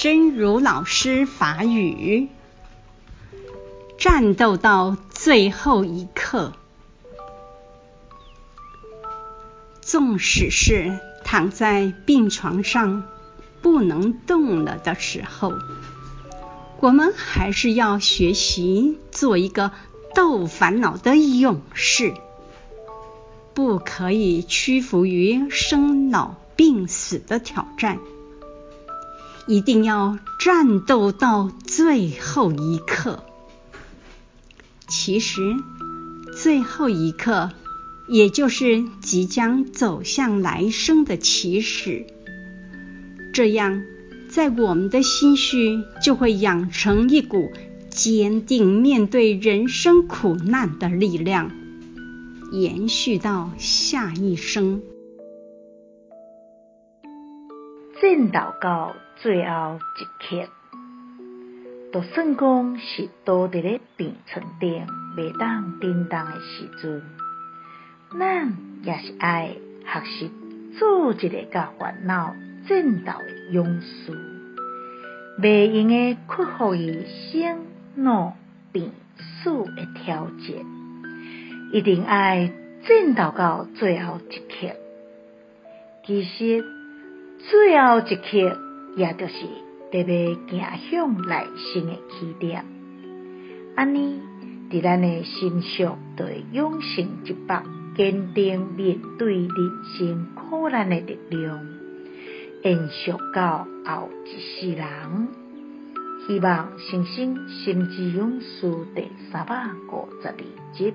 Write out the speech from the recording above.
真如老师法语：战斗到最后一刻，纵使是躺在病床上不能动了的时候，我们还是要学习做一个斗烦恼的勇士，不可以屈服于生老病死的挑战。一定要战斗到最后一刻。其实，最后一刻，也就是即将走向来生的起始。这样，在我们的心绪就会养成一股坚定面对人生苦难的力量，延续到下一生。战斗到最后一刻，就算讲是倒伫咧病床顶，袂当叮当的时阵，咱也是爱学习做一个甲烦恼战斗的勇士，袂用的屈服于生老病死的挑战，一定爱战斗到最后一刻。其实。最后一刻，也就是特别行向来生的起点。安尼，伫咱的心上，就会养成一把坚定面对人生苦难的力量，延续到后一世人。希望新生心之勇士第三百五十二集。